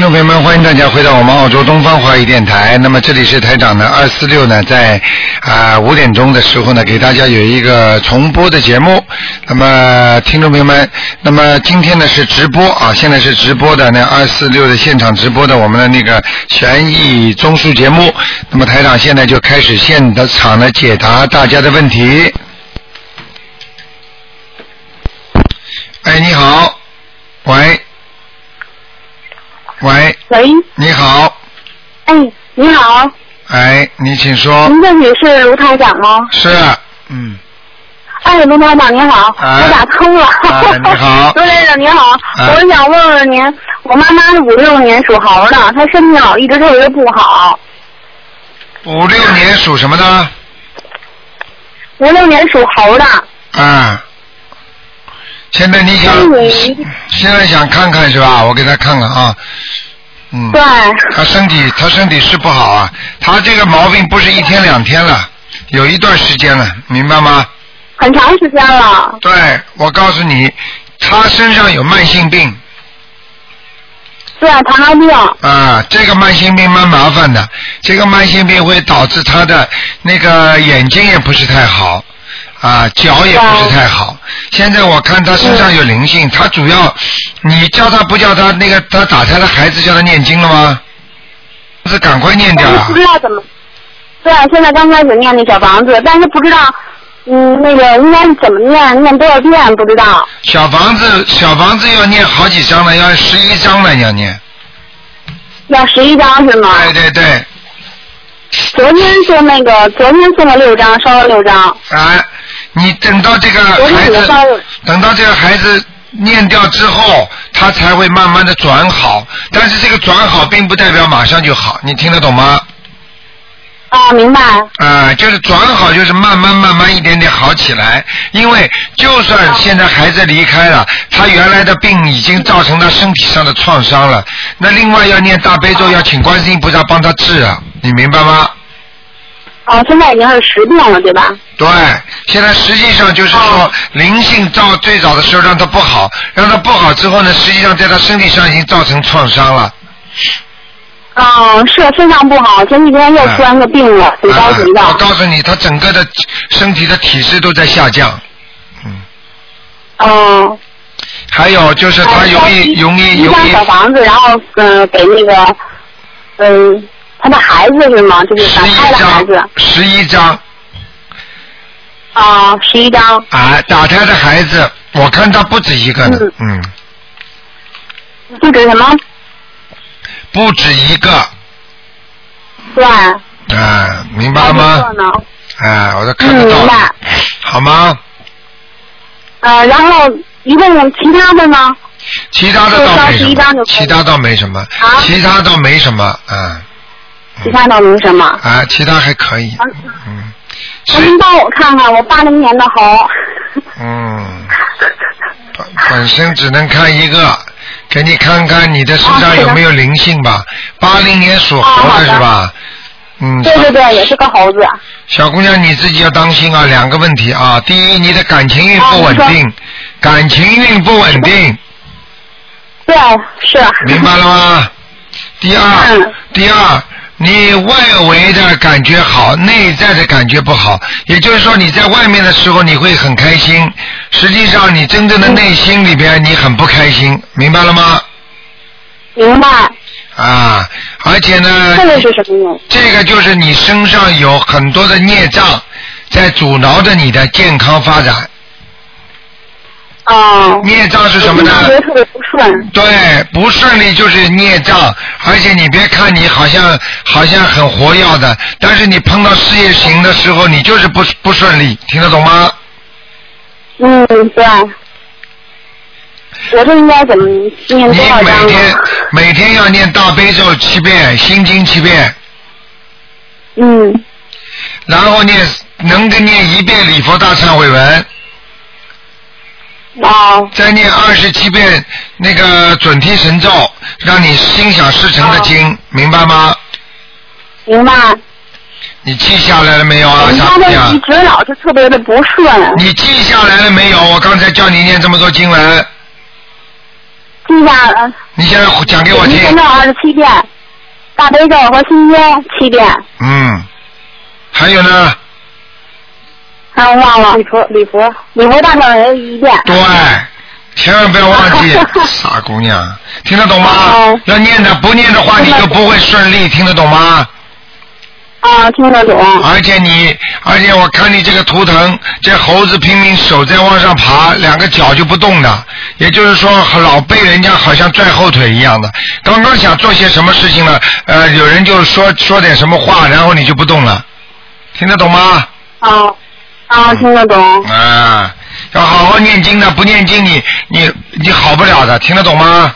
听众朋友们，欢迎大家回到我们澳洲东方华语电台。那么这里是台长呢，二四六呢，在啊五、点钟的时候呢，给大家有一个重播的节目。那么听众朋友们，那么今天呢是直播啊，现在是直播的那二四六的现场直播的我们的那个悬疑综述节目。那么台长现在就开始现场的解答大家的问题。哎，你好，喂，喂，你好，哎，你好，哎，你请说。您这里是卢台长吗？是，嗯，哎，卢台长您好，哎。我打通了。哎你好。卢台长您好，哎。我想问问您，我妈妈是五六年属猴的，她身体好一直特别不好。五六年属什么的？五六年属猴的，啊，现在你想现在想看看是吧？我给他看看啊，嗯，对，他身体他身体是不好啊，他这个毛病不是一天两天了，有一段时间了，明白吗？很长时间了。对，我告诉你，他身上有慢性病对，糖尿病。啊，这个慢性病蛮麻烦的，这个慢性病会导致他的那个眼睛也不是太好，啊，脚也不是太好。现在我看他身上有灵性，他主要，你叫他不叫他那个他打胎的孩子叫他念经了吗？是赶快念掉啊不！知道怎么。对，现在刚开始念那小房子，但是不知道，嗯，那个应该是怎么念，念多少遍不知道。小房子小房子要念好几张了，要十一张了要念。要十一张是吗？对对对，昨天是那个，昨天送了六张，烧了六张。啊，你等到这个孩子。等到这个孩子念掉之后，他才会慢慢的转好。但是这个转好并不代表马上就好，你听得懂吗？啊，明白。啊、就是转好，就是慢慢慢慢一点点好起来。因为就算现在孩子离开了，他原来的病已经造成他身体上的创伤了。那另外要念大悲咒，要请观世音菩萨帮他治啊，你明白吗？哦，现在已经是十病了，对吧？对，现在实际上就是说哦，灵性到最早的时候让他不好，让他不好之后呢，实际上在他身体上已经造成创伤了。嗯，是身上不好，前几天又出现个病了，挺着急的。啊我告诉你，他整个的身体的体质都在下降。嗯，嗯。还有就是他容易、容易容易一张小房子，然后嗯、给那个嗯、他的孩子是吗？就是打胎的孩子，十一张啊，十一张。啊，打胎的孩子，我看他不止一个呢，嗯，不止什么？不止一个对。啊，明白了吗。啊，我都看得到嗯明白，好吗？呃，然后一共其他的呢？其他的倒没什就烧11张就么，其他倒没什么，啊其他倒没什么，啊其他倒没什么。啊，其他还可以，啊嗯，那您帮我看看，我八零年的猴。嗯，本 本身只能看一个，给你看看你的身上有没有灵性吧。八零年属猴的的是吧？嗯，对对对，也是个猴子。小姑娘你自己要当心啊，两个问题啊。第一，你的感情运不稳定，感情运不稳定，对，是。明白了吗？第二嗯，第二，你外围的感觉好，内在的感觉不好。也就是说，你在外面的时候你会很开心，实际上你真正的内心里边你很不开心，明白了吗？明白。啊，而且呢，这个是什么？这个就是你身上有很多的孽障在阻挠着你的健康发展。哦。孽障是什么呢我？觉得特别不顺。对，不顺利就是孽障，而且你别看你好像好像很活跃的，但是你碰到事业型的时候，你就是不不顺利，听得懂吗？嗯，对。我这应该怎么念你多少章每天？每天要念大悲咒七遍，心经七遍，嗯，然后念能够念一遍礼佛大忏悔文，哦，再念二十七遍那个准提神咒，让你心想事成的经，明白吗？明白。你记下来了没有啊，我们家的傻姑娘一？直老是特别的不顺，你记下来了没有？我刚才叫你念这么多经文，记下了，你现在讲给我听一。天咒二十七遍，大悲咒和心经七遍，嗯，还有呢？忘了礼佛礼佛礼佛大忏悔一遍。对，千万不要忘记，傻姑娘，听得懂吗哦？要念的，不念的话你就不会顺利，听得懂吗？啊，听得懂。而且你，而且我看你这个图腾，这猴子拼命手在往上爬，两个脚就不动的，也就是说老被人家好像拽后腿一样的。刚刚想做些什么事情了，呃，有人就说说点什么话，然后你就不动了，听得懂吗？啊啊，听得懂。啊，要好好念经的，不念经你你你好不了的，听得懂吗？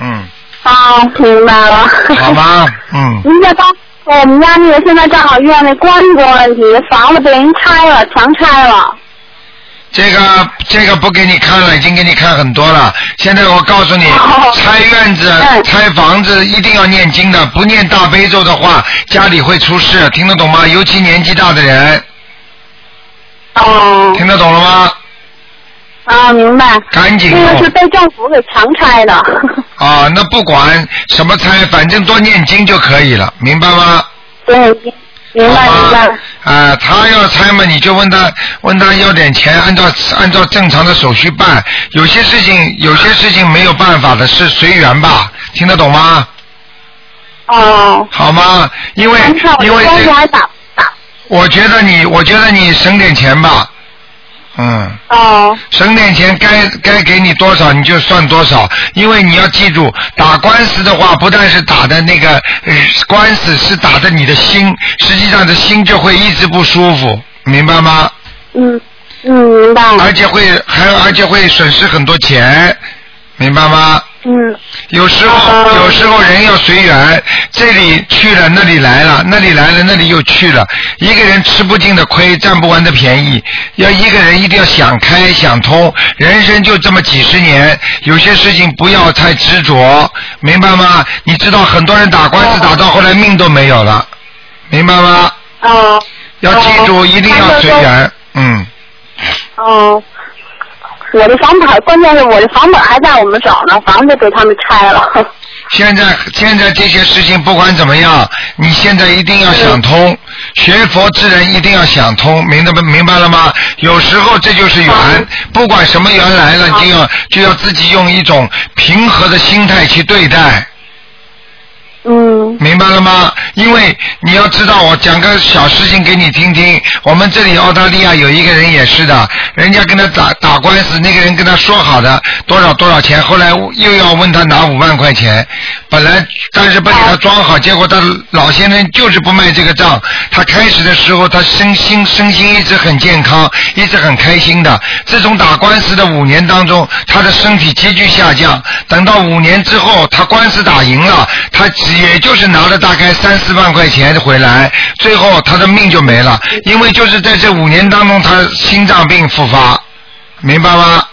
嗯，啊，明白了。好吗？嗯，您再帮我们家那个现在正好遇到那关公问题，房子被人拆了，强拆了。这个这个不给你看了，已经给你看很多了。现在我告诉你哦，拆院子、嗯拆房子一定要念经的，不念大悲咒的话，家里会出事，听得懂吗？尤其年纪大的人，哦。听得懂了吗？啊，明白。赶紧那个是被政府给强拆的。啊！那不管什么拆，反正多念经就可以了，明白吗？对，明白明白。啊，他要拆嘛，你就问他，问他要点钱，按照按照正常的手续办。有些事情，有些事情没有办法的，是随缘吧？听得懂吗？哦。好吗？因为因为这。我觉得你，我觉得你省点钱吧，嗯，哦。省点钱，该该给你多少你就算多少，因为你要记住，打官司的话，不但是打的那个呃官司，是打的你的心，实际上的心就会一直不舒服，明白吗？嗯嗯，明白。而且会还而且会损失很多钱，明白吗？嗯有时候哦有时候人要随缘，这里去了那里来了，那里来了那里又去了。一个人吃不尽的亏，占不完的便宜。要一个人一定要想开想通，人生就这么几十年，有些事情不要太执着，明白吗？你知道很多人打官司打到后来命都没有了，明白吗？哦要记住，哦一定要随缘，嗯。哦。我的房本，关键是我的房本还在我们找呢，房子被他们拆了。现在现在这些事情不管怎么样，你现在一定要想通，学佛之人一定要想通，明白不明白了吗？有时候这就是缘，不管什么缘来了，就要就要自己用一种平和的心态去对待。嗯明白了吗？因为你要知道，我讲个小事情给你听听。我们这里澳大利亚有一个人也是的，人家跟他打打官司，那个人跟他说好的多少多少钱，后来又要问他拿五万块钱，本来但是不给他装好，结果他老先生就是不卖这个账。他开始的时候，他身心身心一直很健康，一直很开心的。自从打官司的五年当中，他的身体急剧下降。等到五年之后，他官司打赢了，他只也就是拿了大概三四万块钱回来，最后他的命就没了，因为就是在这五年当中，他心脏病复发，明白吗？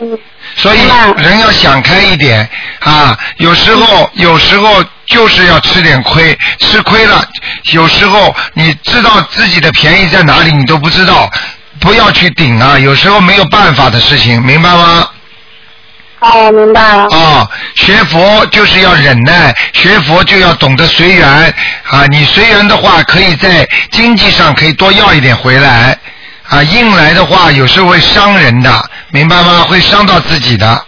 嗯所以人要想开一点啊，有时候有时候就是要吃点亏，吃亏了，有时候你知道自己的便宜在哪里，你都不知道，不要去顶啊，有时候没有办法的事情，明白吗？哦，明白了。啊，学佛就是要忍耐，学佛就要懂得随缘啊。你随缘的话，可以在经济上可以多要一点回来啊。硬来的话，有时候会伤人的，明白吗？会伤到自己的。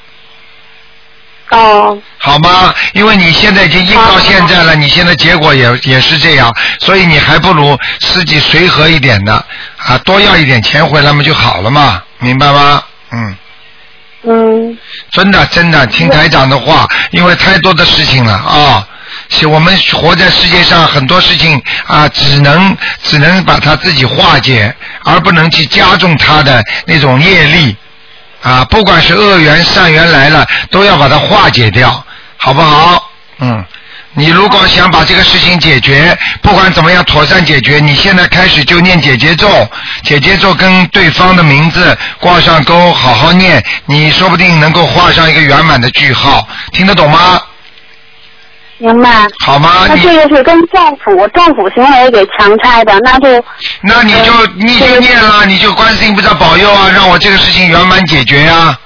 哦好吗？因为你现在已经硬到现在了，你现在结果也也是这样，所以你还不如自己随和一点的啊，多要一点钱回来嘛就好了嘛，明白吗？嗯，嗯真的真的听台长的话，因为太多的事情了啊。我们活在世界上，很多事情啊，只能只能把它自己化解，而不能去加重它的那种业力啊。不管是恶缘善缘来了，都要把它化解掉，好不好？嗯。你如果想把这个事情解决，不管怎么样妥善解决，你现在开始就念姐姐咒，姐姐咒跟对方的名字挂上钩，好好念，你说不定能够画上一个圆满的句号，听得懂吗？明白。好吗？那你这个是跟政府政府行为给强拆的，那就那你就嗯你就念了，你就观世音菩萨保佑啊，让我这个事情圆满解决呀、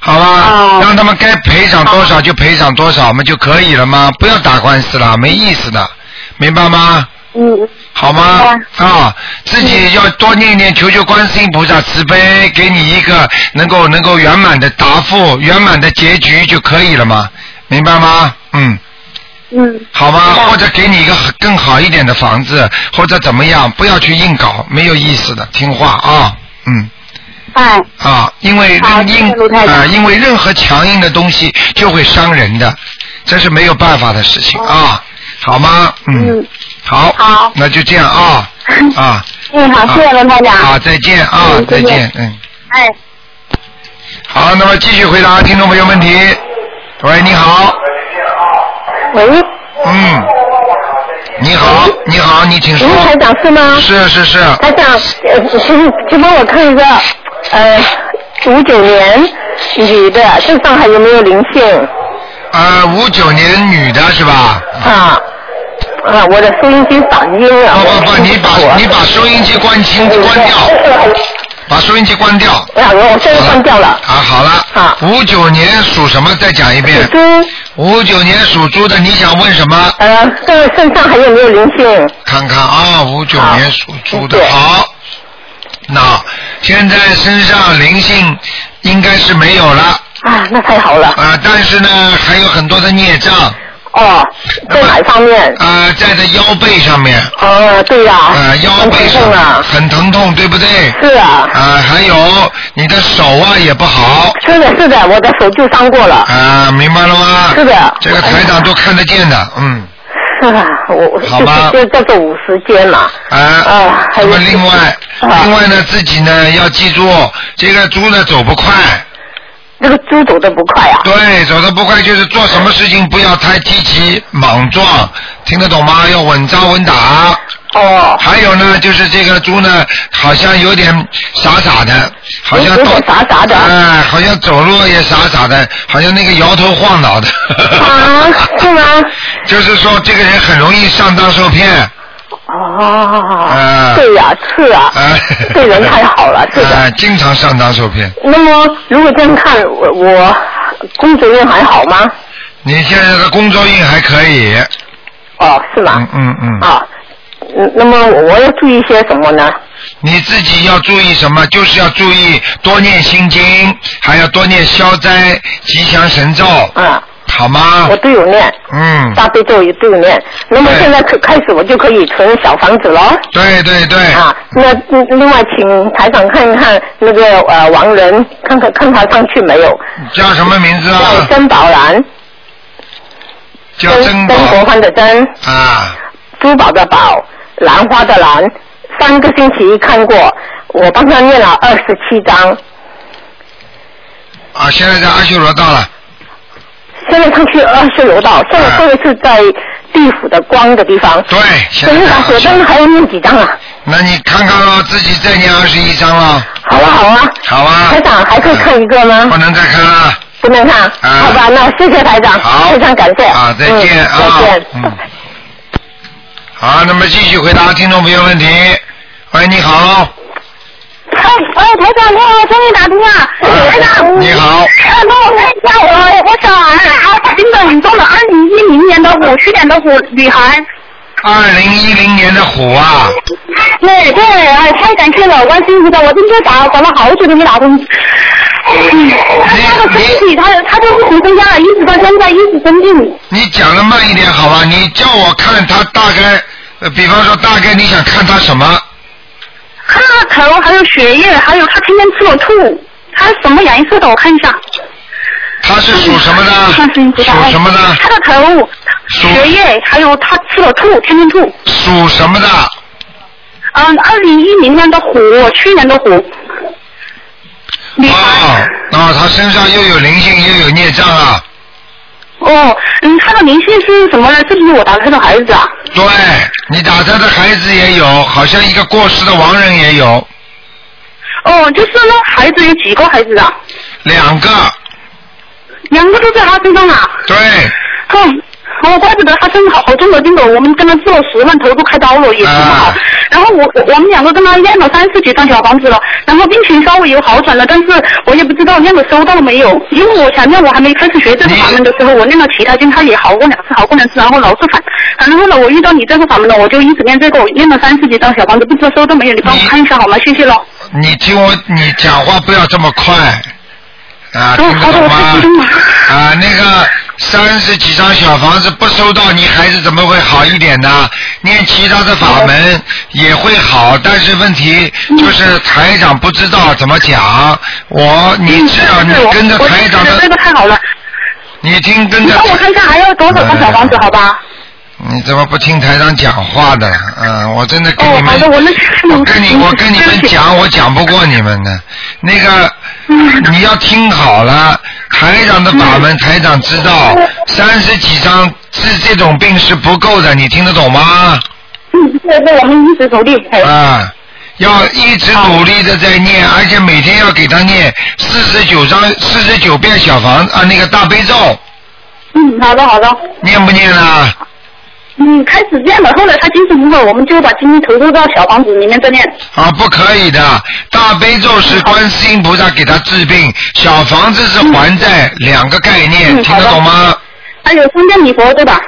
好吧，哦让他们该赔偿多少就赔偿多少，我们就可以了吗？不要打官司了，没意思的，明白吗？嗯，好吗？啊，自己要多念念，求求观世音菩萨慈悲，给你一个能够能够圆满的答复、圆满的结局就可以了吗？明白吗？嗯，嗯，好吗？或者给你一个更好一点的房子，或者怎么样，不要去硬搞，没有意思的，听话啊，嗯。哎，啊，因为硬啊，因为任何强硬的东西就会伤人的，这是没有办法的事情啊，好吗？嗯，嗯。好，好。那就这样啊 啊，嗯，好，谢谢罗台长。好，再见啊，嗯再见，嗯，哎。好，那么继续回答听众朋友问题。喂，你好，喂，嗯，你好，你好，你请说。卢。台长是吗？是是是，台长，请帮我看一个，呃，五九年女的身上还有没有灵性呃，五九年女的是吧？啊？啊，我的收音机嗓音了。不不不，你把你把收音机关清关掉，把收音机关掉。啊，我现在关掉了。啊，好了。啊五九年属什么？再讲一遍属。猪，五九年属猪的，你想问什么？呃，这个身上还有没有灵性？看看啊，五九年属猪的对，好。那现在身上灵性应该是没有了啊，那太好了。啊，但是呢还有很多的孽障哦，在哪方面？啊，在这腰背上面哦，对呀、啊，腰很疼背上痛啊。很疼痛，对不对？是啊，啊，还有你的手啊也不好是的，是的，我的手就伤过了。啊，明白了吗？是的这个台长都看得见的，嗯。是啊，我好吧就是就叫做五十肩嘛。啊，啊还有另外，啊另外呢，自己呢要记住，这个猪呢走不快，那个猪走的不快啊。对，走的不快就是做什么事情不要太积极莽撞，听得懂吗？要稳扎稳打。哦，还有呢，就是这个猪呢，好像有点傻傻的，好像有点傻傻的哎，好像走路也傻傻的，好像那个摇头晃脑的。啊，是吗？就是说，这个人很容易上当受骗。哦，啊对呀、是啊，啊，对人太好了，是的。啊，经常上当受骗。那么如果这样看，我我工作运还好吗？你现在的工作运还可以，哦，是吗？嗯嗯嗯，啊，嗯那么我要注意些什么呢？你自己要注意什么？就是要注意多念心经，还要多念消灾吉祥神咒，啊，好吗我？都有念，嗯，大悲咒也都有念。那么现在可开始我就可以存小房子了。对对对，啊，那嗯另外请台长看一看那个呃王仁，看看看他上去没有？叫什么名字啊叫啊？曾宝兰，叫曾曾国藩的曾，啊，珠宝的宝，兰花的兰。三个星期看过，我帮他念了二十七章，啊，现在在阿修罗道了，现在上去二十楼道，现在这个是在地府的光的地方。对，现可是打火在在阿修罗。灯还要念几张啊？那你看看咯，自己再念二十一张了，好啊好啊，好啊？台长还可以看一个吗？不能再看了。不能看，啊好吧，那谢谢台长，好非常感谢。啊再见嗯啊再见。嗯好，那么继续回答听众朋友问题。喂，你好，哎哎，台长你好，终于打通了。台长，你好呃，帮我看一下我我小孩，啊，他病得很重的，二零一零年的虎，去年的虎女孩。二零一零年的虎啊，对对，哎，太感谢了，关心你的，我今天打打了好久都没打通。嗯，他的身体，他他就是从生下来一直到现在一直生病。你讲的慢一点好吧？你叫我看他大概，呃，比方说大概你想看他什么？看他的头，还有血液，还有他天天吃了吐，他什么颜色的？我看一下。他是属什么的？属什么的？他的头、血液，还有他吃了吐，天天吐。属什么的？嗯，二零一零年的虎，去年的虎。女哦孩。哦，他身上又有灵性又有孽障啊。哦，嗯，他的灵性是什么呢？是不是我打他的孩子啊？对，你打他的孩子也有，好像一个过世的亡人也有，哦，就是那，孩子有几个孩子啊？两个。两个都在他身上啊。对，嗯，哦，怪不得他身好好重的病的，我们跟他治了十万，头都开刀了，也治不好。啊然后我我我们两个跟他练了三十几张小房子了，然后病情稍微有好转了，但是我也不知道念了收到了没有，因为我前面我还没开始学这个法门的时候，我念了其他经，他也好过两次，好过两次，然后老是反，然后来，我遇到你这个法门了，我就一直念这个，我念了三十几张小房子，不知道收到没有，你帮我看一下好吗？谢谢了。你听我，你讲话不要这么快啊，听得哦好的我懂吗？啊，那个三十几张小房子不收到，你孩子怎么会好一点呢？念其他的法门也会好，但是问题就是台长不知道怎么讲。我你只要你跟着台长觉得这个的，太好了，你听跟着你帮我看一下还要多少张小房子，好吧？你怎么不听台长讲话的？嗯，我真的跟你哦，们，好的，我那我跟你我跟你们讲，我讲不过你们的。那个，嗯你要听好了，台长的法门，台长知道，三十几张治这种病是不够的，你听得懂吗？嗯，这是我们一直努力。哎啊，要一直努力的在念，而且每天要给他念四十九章、四十九遍小房啊，那个大悲咒，嗯，好的好的。念不念啊？嗯，开始念了，后来他精神不好，我们就把精力投入到小房子里面再念。啊，不可以的。大悲咒是观世音菩萨给他治病，小房子是还债，两个概念，听得懂吗？还有三遍礼佛，对吧？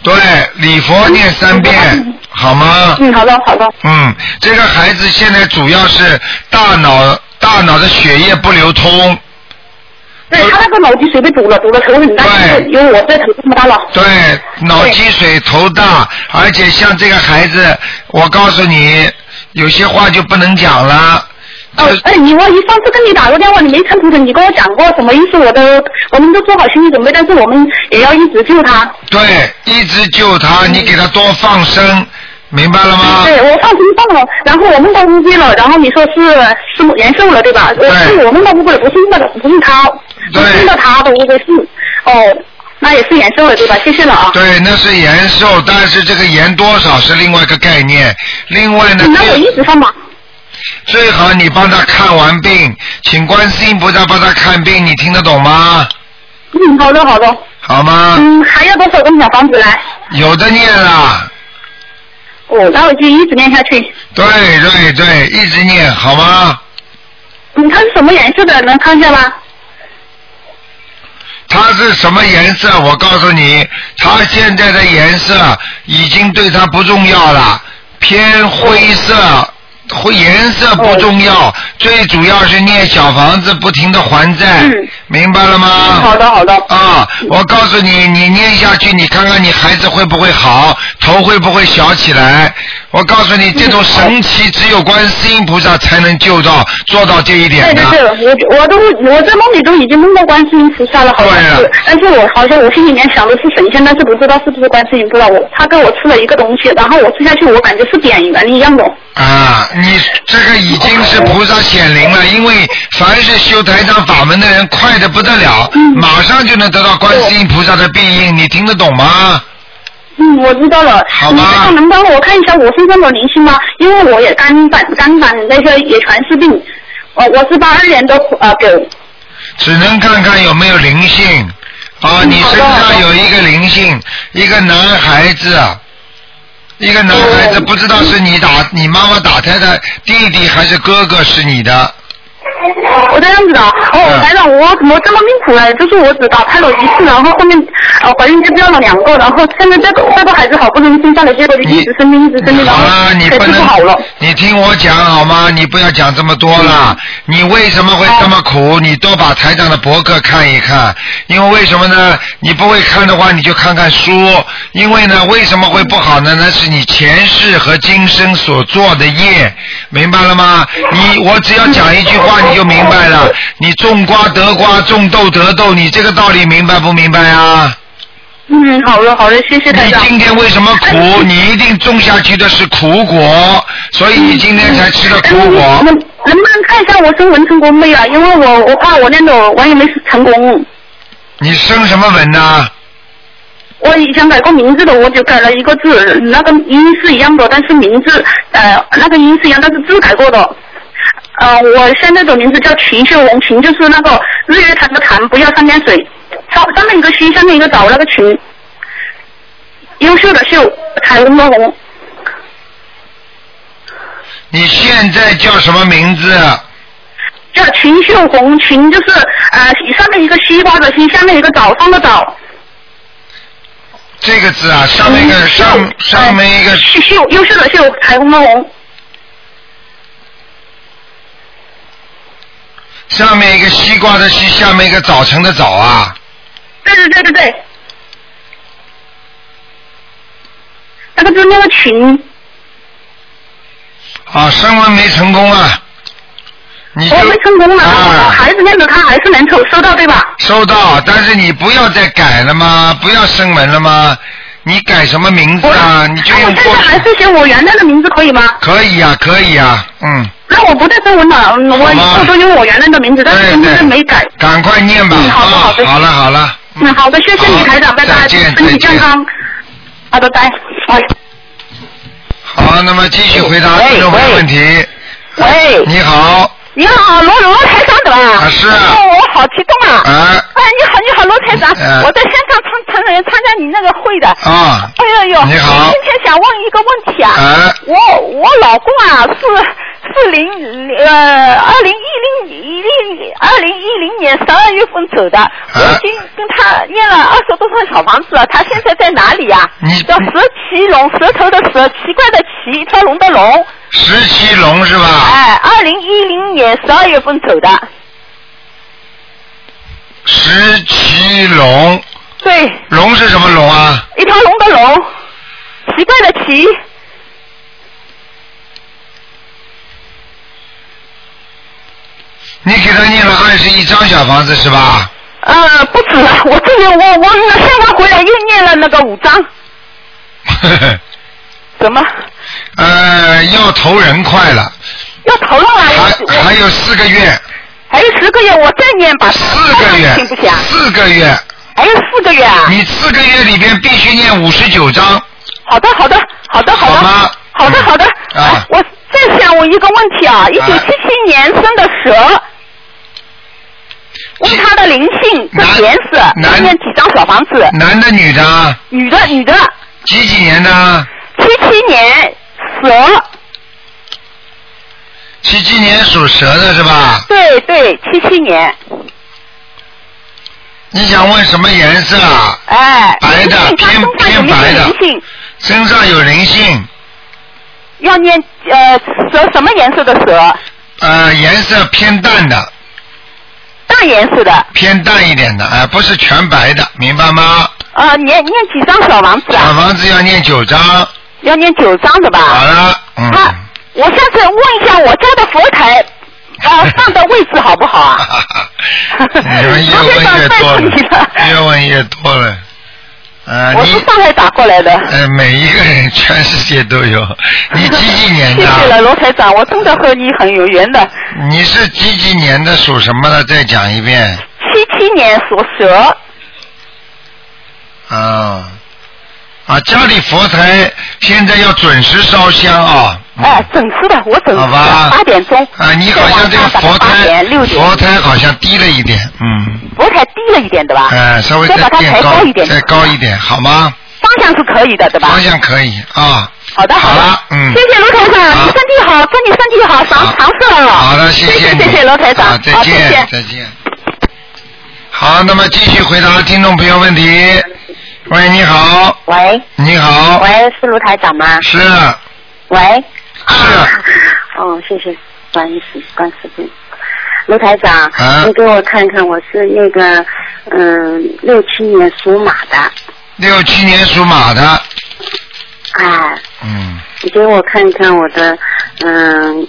对，礼佛念三遍，好吗？嗯，好的好的。嗯，这个孩子现在主要是大脑大脑的血液不流通，对他那个脑积水被堵了，堵了头很大，对就是因为我这头这么大了。对，脑积水头大，而且像这个孩子，我告诉你，有些话就不能讲了。哦，哎，你我一上次跟你打过电话，你没看图腾，你跟我讲过什么意思？我都我们都做好心理准备，但是我们也要一直救他。对，一直救他，你给他多放生，明白了吗？对，我放心放了，然后我梦到乌龟了，然后你说是是延寿了，对吧？对是我梦到乌龟了，不是那个，不是他，对不是那他的乌龟是，哦，那也是延寿了，对吧？谢谢了啊。对，那是延寿，但是这个延多少是另外一个概念。另外呢，那我一直放吧。最好你帮他看完病，请观世音菩萨帮他看病，你听得懂吗？嗯，好的好的。好吗？嗯，还要多少个小房子来？有的念了，哦，那我就一直念下去。对对对，一直念好吗？嗯，它是什么颜色的？能看一下吗？它是什么颜色？我告诉你，它现在的颜色已经对它不重要了，偏灰色。灰颜色不重要，最主要是念小房子，不停的还债，嗯明白了吗？好的好的。啊，我告诉你，你念下去，你看看你孩子会不会好，头会不会小起来？我告诉你，这种神奇只有观世音菩萨才能救到做到这一点的对。对，我我都我在梦里都已经梦到观世音菩萨了，好像对是了，但是我好像我心里面想的是神仙，但是不知道是不是观世音菩萨。我他给我吃了一个东西，然后我吃下去，我感觉是点圆一样的。啊，你这个已经是菩萨显灵了，因为凡是修台长法门的人，快的不得了，马上就能得到观世音菩萨的庇应，你听得懂吗？嗯，我知道了。你这个能帮我看一下我身上的灵性吗？因为我也肝胆肝胆那个也全是病。我我是八二年的呃狗。只能看看有没有灵性。啊，嗯你身上有一个灵性，一个男孩子，一个男孩子，哦不知道是你打你妈妈打胎的弟弟还是哥哥是你的。我这样子的，哦，嗯台长，我怎么这么命苦呢？就是我只打胎了一次，然后后面呃怀孕就掉了两个，然后现在这个这个孩子好不容易生下来，结果就一直生病，一直生病，然后好了，你可不能治不好了。，你听我讲好吗？你不要讲这么多了。你为什么会这么苦？你多把台长的博客看一看。因为为什么呢？你不会看的话，你就看看书。因为呢，为什么会不好呢？那是你前世和今生所做的业，明白了吗？你我只要讲一句话，你就明白了。你种瓜得瓜，种豆得豆，你这个道理明白不明白啊？嗯，好的好的，谢谢大家。你今天为什么苦？你一定种下去的是苦果，所以你今天才吃的苦果哎。能能不能看一下我生文成功没啊？因为我我怕我练的我也没成功。你生什么文呢？我以前改过名字的，我就改了一个字，那个音是一样的，但是名字呃那个音是一样，但是字改过的。呃，我现在的名字叫秦秀红，秦就是那个日月潭的潭，不要三点水，上上面一个西，下面一个早，那个秦。优秀的秀，彩虹的红。你现在叫什么名字？叫秦秀红，秦就是呃上面一个西瓜的西，下面一个早上的早。这个字啊，上面一个嗯上上面一个秀秀优秀的秀，彩虹的红。上面一个西瓜的西，下面一个早晨的早啊。对对对对对。那个字那个群，啊，升温没成功啊。我没成功了，我啊，孩子念着他还是能收收到对吧？收到，但是你不要再改了吗？不要升文了吗？你改什么名字啊？你就我用过现在还是写我原来的名字可以吗？可以呀、可以呀、嗯，那我不再升文了，嗯我好吧以后都用我原来的名字，但是对身份证没改。赶快念吧。嗯好好的好了好了。嗯，好的，谢谢你台长，拜拜，身体。健康。好的，拜。哎。好，那么继续回答喂听众朋友问题。喂，你好，你好，罗罗台长的吧？啊是啊哦，我好激动啊！啊好，你好，罗台长，嗯我在香港参参参加你那个会的。啊，哎呦呦！你好今天想问一个问题啊。哎我我老公啊是是零呃二零一零一零二零一零年十二月份走的，我已经跟他念了二十多套小房子了。他现在在哪里啊？你叫蛇奇龙，舌头的蛇，奇怪的奇，一条龙的龙。石奇龙是吧？哎，二零一零年十二月份走的。石奇龙，对，龙是什么龙啊？一条龙的龙，奇怪的奇。你给他念了二十一张小房子是吧？呃，不止了，我这里我我现在回来又念了那个五张，怎么呃，要投人快了，要投了啊？还还有四个月，还有十个月，我再念吧。四个月行不行？，四个月，还有四个月啊？你四个月里边必须念五十九章，好的，好的，好的，好的，好吗好的，嗯好的。啊哎我再想我一个问题啊，一九七七年生的蛇，问他的灵性男跟颜色，男要念几张小房子？男的女的啊？女的，女的，几几年的？七七年蛇，七七年属蛇的是吧？对对，七七年，你想问什么颜色啊？哎，白的偏偏白的？身上有灵性，要念呃蛇什么颜色的蛇？呃，颜色偏淡的，淡颜色的，偏淡一点的，哎、不是全白的，明白吗？呃，念念几张小房子小啊？房子要念九张，要念九张的吧？好了，嗯。他，我下次问一下我家的佛台，呃，放的位置好不好啊？你们越问越多了，越问越多了。呃，我是上海打过来的。呃，每一个人全世界都有。你几几年的谢谢了，罗台长，我真的和你很有缘的。你是几几年的？属什么的？再讲一遍。七七年属蛇，啊啊！家里佛台现在要准时烧香啊。嗯哎，准时的，我准时好吧的，八点钟。啊，你好像这个佛台佛台好像低了一点，嗯，佛台低了一点，对吧？哎，稍微再把它抬垫高高一点再高一点，好吗？方向是可以的，对吧？方向可以啊。好的，好了，嗯谢谢罗台长，你身体好，祝你身体好，长好长寿了。好的，谢。谢谢谢罗台长，再见。再见。好，那么继续回答听众朋友问题。喂，你好，喂你好，喂，是卢台长吗？是喂。是，哦，谢谢，不好意思，关师傅。卢台长，啊你给我看看，我是那个嗯六七年属马的，六七年属马的，哎，嗯，你给我看看我的嗯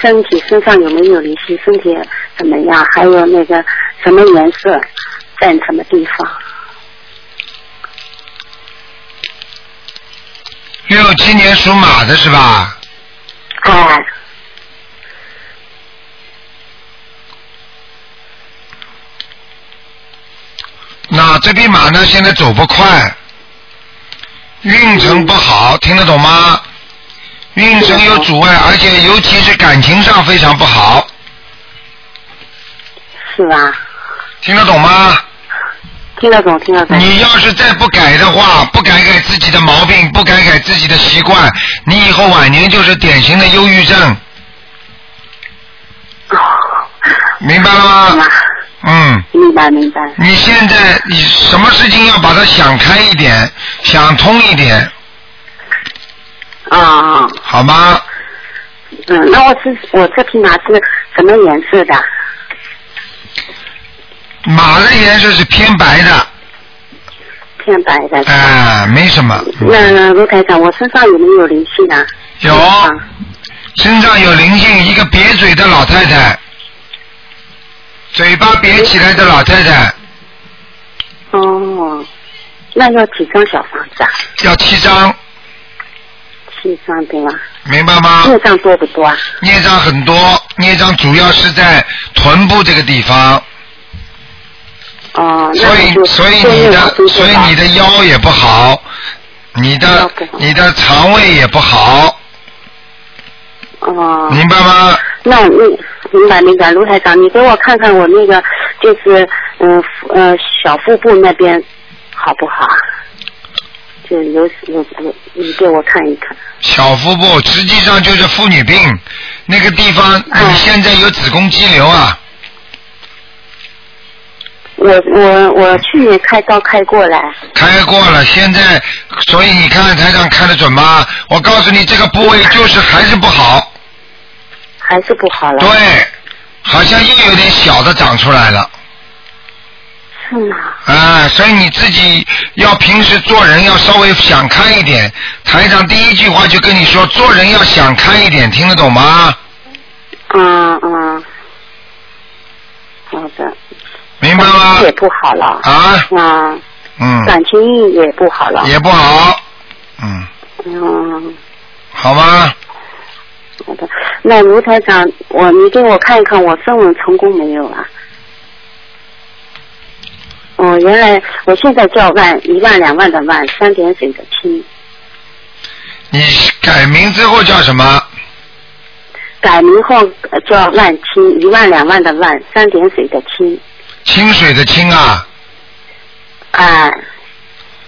身体身上有没有灵性，身体怎么样？还有那个什么颜色，在什么地方？六七年属马的是吧？啊，那这匹马呢，现在走不快，运程不好，听得懂吗？运程有阻碍，而且尤其是感情上非常不好，是吧？听得懂吗？听得懂，听得懂。你要是再不改的话，不改改自己的毛病，不改改自己的习惯，你以后晚年就是典型的忧郁症，哦，明白了吗？嗯，明白明白。你现在你什么事情要把它想开一点，想通一点，啊啊，好吗？嗯，那我是我这匹马是什么颜色的？马的颜色是偏白的，偏白的。哎、没什么。那卢台长，我身上有没有灵性啊？有身上有灵性，一个瘪嘴的老太太，嘴巴瘪起来的老太太，哦，那要几张小房子啊？要七张，七张对吧？明白吗？孽障多不多啊？孽障很多，孽障主要是在臀部这个地方，哦，所以所以你的所以你的腰也不好，你的你的肠胃也不好，哦，明白吗？那你明白明白，卢台长，你给我看看我那个就是嗯腹呃小腹部那边好不好啊？就有有有，你给我看一看。小腹部实际上就是妇女病，那个地方嗯你现在有子宫肌瘤啊，我我我去年开刀开过了，开过了，现在所以你看台长看得准吗？我告诉你，这个部位就是还是不好，还是不好了。对，好像又有点小的长出来了。是吗？啊，所以你自己要平时做人要稍微想开一点。台长第一句话就跟你说，做人要想开一点，听得懂吗？嗯嗯。明白吗？也不好了。啊，啊，嗯，感情也不好了。也不好，嗯，嗯，好吗？好的。那卢台长，我你给我看一看，我升文成功没有啊？哦，原来我现在叫万一万两万的万，三点水的清，你改名之后叫什么？改名后呃叫万清，一万两万的万，三点水的清，清水的清啊，啊，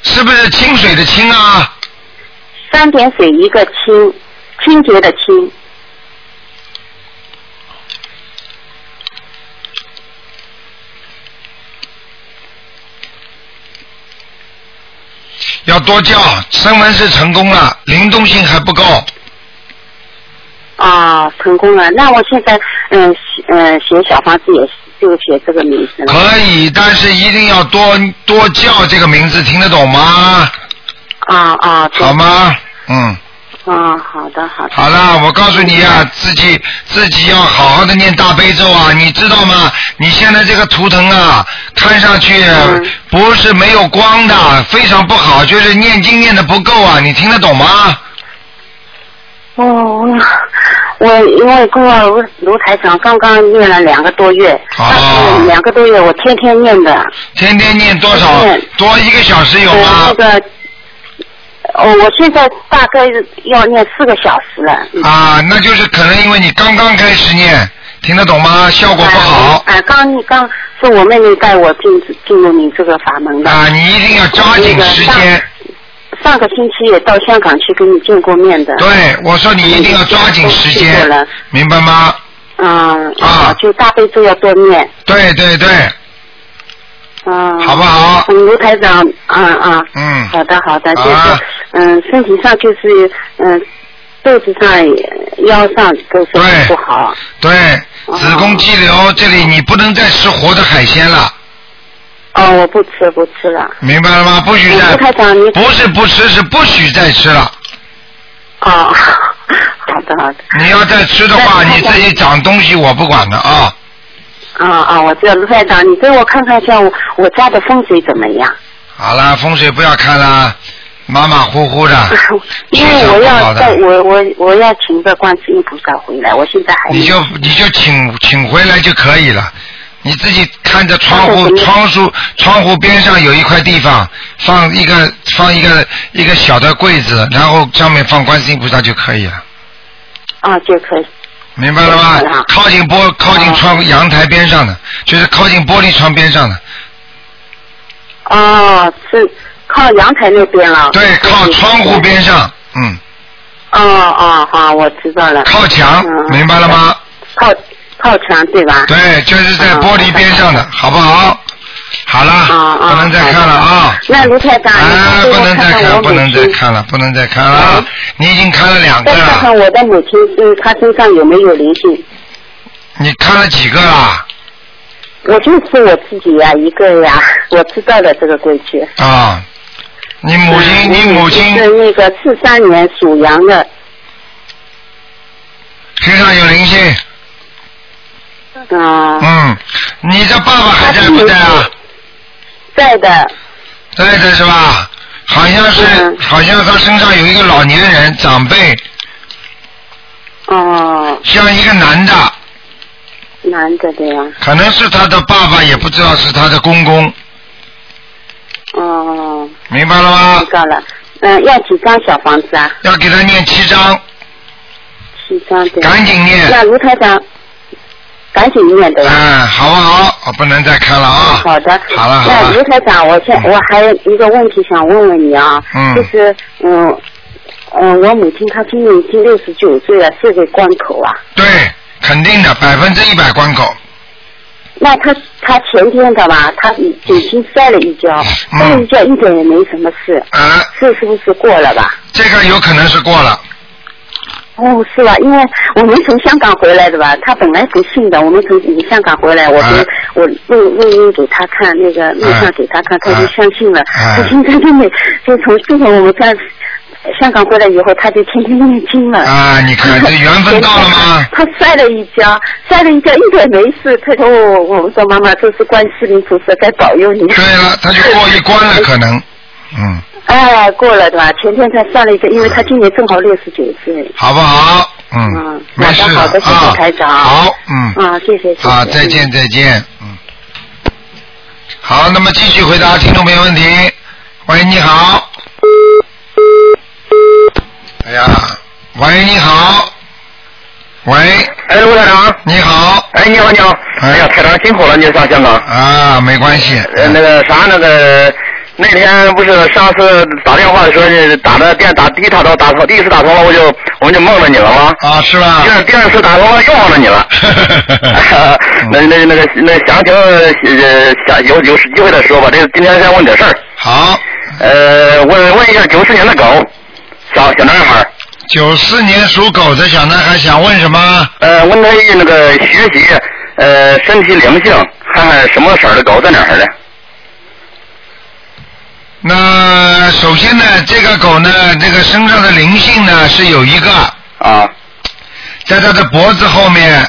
是不是清水的清啊？三点水一个清，清洁的清，要多叫，声纹是成功了，灵动性还不够。啊，成功了。那我现在嗯嗯呃写小房子也是就写这个名字。可以，但是一定要多多叫这个名字，听得懂吗？啊啊，好？吗？嗯，啊，好的好的。好了，我告诉你啊，自己自己要好好的念大悲咒啊，你知道吗？你现在这个图腾啊，看上去嗯不是没有光的，非常不好，就是念经念的不够啊，你听得懂吗？哦，我我因为跟我卢卢台长刚刚念了两个多月，哦但是两个多月我天天念的，天天念多少？多一个小时有呃吗那？个，哦，我现在大概要念四个小时了。嗯啊，那就是可能因为你刚刚开始念，听得懂吗？效果不好哎、刚你刚是我妹妹带我进进入你这个法门的。啊，你一定要抓紧时间。上个星期也到香港去跟你见过面的。对，我说你一定要抓紧时间，明白吗？嗯啊就大悲咒要多念。对对对，嗯。好不好嗯，卢台长，嗯啊。嗯好的好的，就是、啊嗯，身体上就是嗯，肚子上、腰上都是对不好。对，子宫肌瘤这里你不能再吃活的海鲜了，哦，我不吃不吃了。明白了吗？不许再卢台长，你不是不吃，是不许再吃了。哦，好的好的。你要再吃的话，你自己长东西我不管的啊。啊啊，我知道卢台长，你给我看看一下我我家的风水怎么样？好了，风水不要看了，马马虎虎的，因为我要带。我我我要请个观世音菩萨回来，我现在还你就你就请请回来就可以了。你自己看着窗户 窗户窗户边上有一块地方，放一个放一个一个小的柜子，然后上面放观世音菩萨就可以了，啊就可以。明白了吗了？靠近玻靠近窗阳台边上的，就是靠近玻璃窗边上的，哦，是靠阳台那边了。对，靠窗户边上，嗯，哦哦，好，我知道了。靠墙，嗯明白了吗？靠靠墙对吧？对，就是在玻璃边上的，好不好？好了，啊啊，不能再看了啊！那卢太长，啊，不能再看，不能再看看了，不能再看了。你已经看了两个再看，看我的母亲，嗯，她身上有没有灵性？你看了几个了？我就是我自己呀，一个呀，我知道的这个规矩。啊，你母亲，嗯你母亲是那个四三年属羊的，身上有灵性，啊、嗯，你的爸爸还在不在啊？在的，在的是吧？好像是，嗯好像他身上有一个老年人长辈，哦、像一个男的，男的对呀，可能是他的爸爸，也不知道是他的公公，哦、明白了吗知？道了。嗯、要几张小房子啊？要给他念七张，七张对。赶紧念，那卢台长，赶紧念对吧？嗯，好不好？我不能再看了啊。好的，好了好了那卢台长，我现嗯我还有一个问题想问问你啊，嗯就是嗯嗯，我母亲她今年已经六十九岁了，是个关口啊。对，肯定的，百分之一百关口。那她她前天的吧，她已已经摔了一跤，嗯摔了一跤一点也没什么事，啊，是是不是过了吧？这个有可能是过了。哦，是吧？因为我们从香港回来的吧，他本来不信的，我们从香港回来，我啊就、我录录音给他看，那个录像给他看，他就相信了。啊她现在就每就从自从我们在香港回来以后，他就天天念经了。啊，你看 这缘分到了吗？他摔了一跤，摔了一跤一点没事。他说我我们说妈妈，这是观世音菩萨在保佑你。对了，他就过一关了，可能。嗯，哎，过了对吧？前天才算了一个，因为他今年正好六十九岁。好不好？嗯嗯，没事好的好的谢谢啊台长好，嗯。啊，谢谢谢谢。好，再见再见，嗯。好，那么继续回答听众朋友问题。喂，你好。哎呀，喂，你好。喂，哎，卢台长，你好。哎，你好，你好，哎呀，台长辛苦了，你上香港。啊，没关系。呃，那个啥，那个那天不是上次打电话的时候，你打的电打第一打通打通，第一次打通了，我就我们就梦着你了吗？啊，是吧第？二第二次打通了，又忘了你了。那那那个那详情呃详有有机会再说吧。这个今天先问点事儿，好，呃，问问一下九四年的狗，小小男孩儿，九四年属狗的小男孩想问什么？呃，问他那个学习，呃，身体灵性，看看什么色儿的狗在哪儿呢？那首先呢，这个狗呢，这个身上的灵性呢是有一个，啊在它的脖子后面，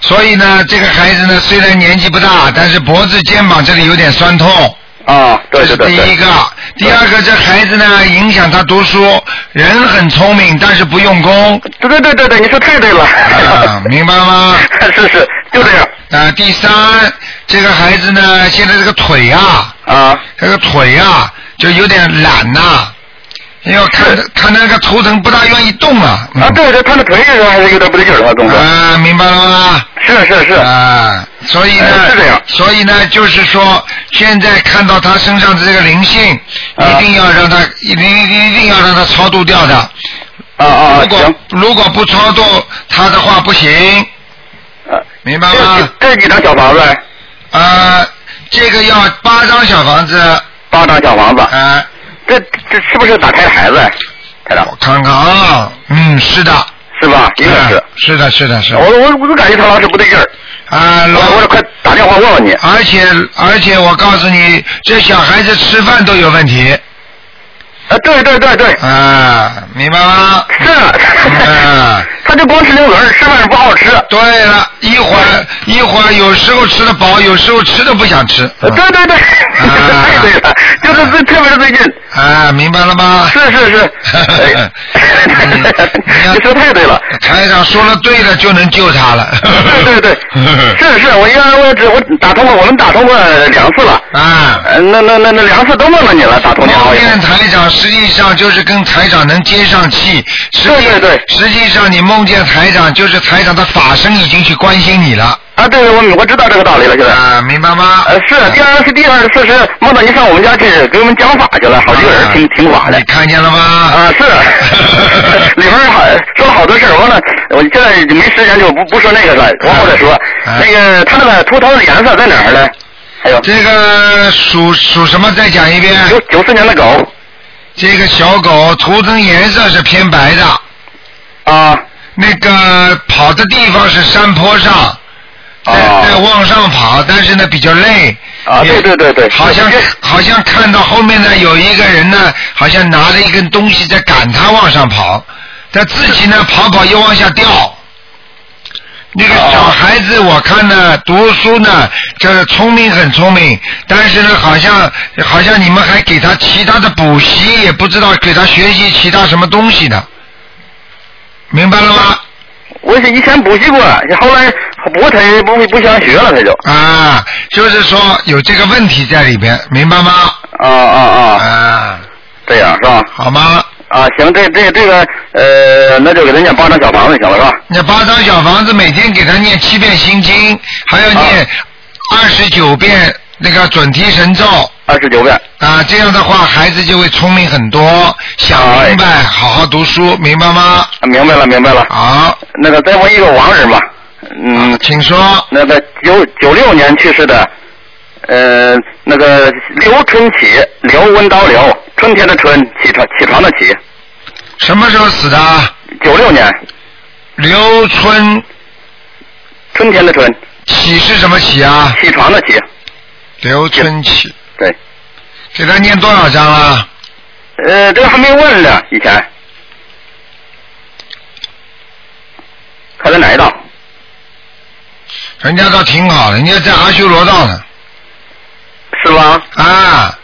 所以呢，这个孩子呢虽然年纪不大，但是脖子、肩膀这里有点酸痛，啊，对这是。第一个。第二个，这孩子呢影响他读书，人很聪明，但是不用功，对对对对对，你说太对了。啊，明白吗？是 是，就这样。啊，第三，这个孩子呢，现在这个腿啊，啊这个腿啊，就有点懒呐、因为我看看那个图腾不大愿意动啊。嗯啊，对对，他的腿上还是有点不对劲儿，啊动作。啊，明白了吗？是是是。啊，所以呢，哎是这样所以呢，就是说，现在看到他身上的这个灵性，啊一定要让他，一定一定要让他超度掉的。啊啊如果行。如果不超度他的话，不行，啊明白吗？这这几张小房子，啊，这个要八张小房子，八张小房子，啊，这这是不是打开的孩子？台长我看看啊，嗯，是的，是吧？应该是啊。是的，是的，是的我，我我就感觉他老是不对劲儿，啊，我我老得快打电话问问你。而且而且我告诉你，这小孩子吃饭都有问题啊，对对对对，啊，明白吗？是嗯。他就光吃零嘴儿，吃饭不好好吃。对了，一会儿一会儿有时候吃的饱，有时候吃的不想吃。呃对对对，啊太 对了，就是最特别是最近，啊，明白了吗？是是是，哎 你说太对了。台长说了对了，就能救他了。对对对，是是，我应该我只我打通过，我们打通过两次了。啊，呃那那那那两次都梦到你了，打通电话以后。梦见台长实际上就是跟台长能接上气。对对对实际上你梦见台长，就是台长的法身已经去关心你了。啊，对对，我我知道这个道理了，现在。啊，明白吗？呃，是第二是第二次是梦到你上我们家去给我们讲法去了，好几个人听听法的你。看见了吗？啊，是，里边好说了好多事儿，完了，我现在没时间就不不说那个了，往后再说。啊那个他那个秃头的颜色在哪儿呢？还有这个属属什么？再讲一遍。九九四年的狗这个小狗涂成颜色是偏白的，啊那个跑的地方是山坡上，在啊在往上跑，但是呢比较累。啊，对对对对，好像好像看到后面呢有一个人呢，好像拿着一根东西在赶他往上跑，他自己呢跑跑又往下掉。那个小孩子，我看呢，读书呢，就是聪明很聪明，但是呢，好像好像你们还给他其他的补习，也不知道给他学习其他什么东西呢，明白了吗？我是以前补习过，后来不过他也不不想学了，他就啊，就是说有这个问题在里边，明白吗？啊啊啊，啊，这样是吧？好吗？啊，行，这这这个呃，那就给他念八张小房子行了是吧？那八张小房子每天给他念七遍心经，还要念二十九遍那个准提神咒二十九遍。啊，这样的话孩子就会聪明很多，想明白，好好读书，明白吗？啊明白了，明白了。好，那个再问一个亡人吧，嗯，请说。那个九九六年去世的，呃，那个刘春起，刘温刀刘，春天的春，起床起床的起，什么时候死的？九六年，刘春春天的春，起是什么起啊？起床的起，刘春起，对，给他念多少章了？呃，这个还没问呢，以前，他在哪一道？人家倒挺好的，人家在阿修罗道呢。是吧？啊，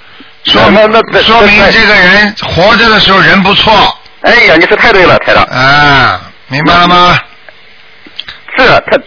说明那那说明这个人活着的时候人不错哎呀，你说太对了，太长，啊，明白了吗？是特